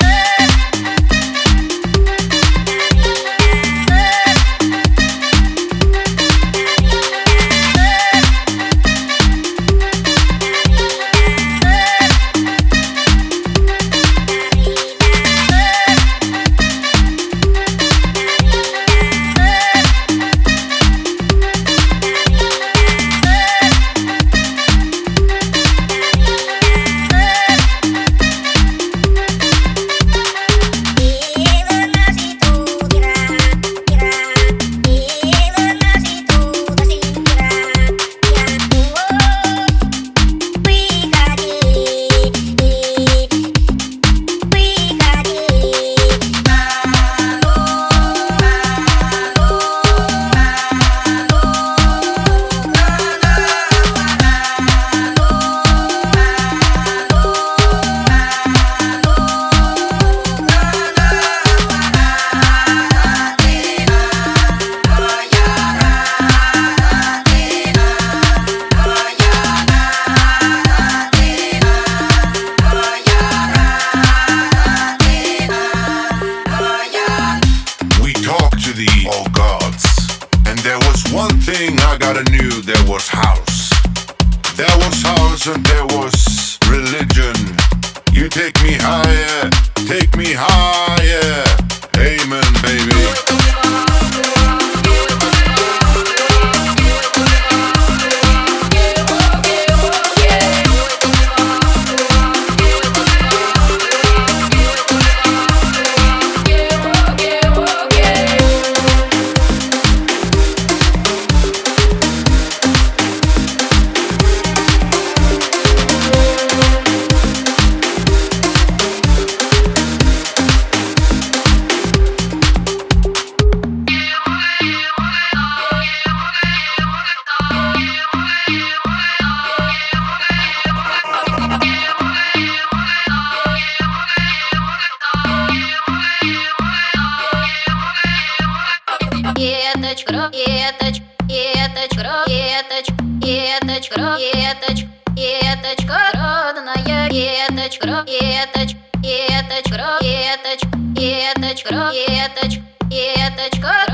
Hey! Gotta knew there was house. There was house and there was Еточка, еточ, еточка, еточ, еточка, еточ, еточка, родная, еточ, еточка, еточ, еточка, еточ, еточка,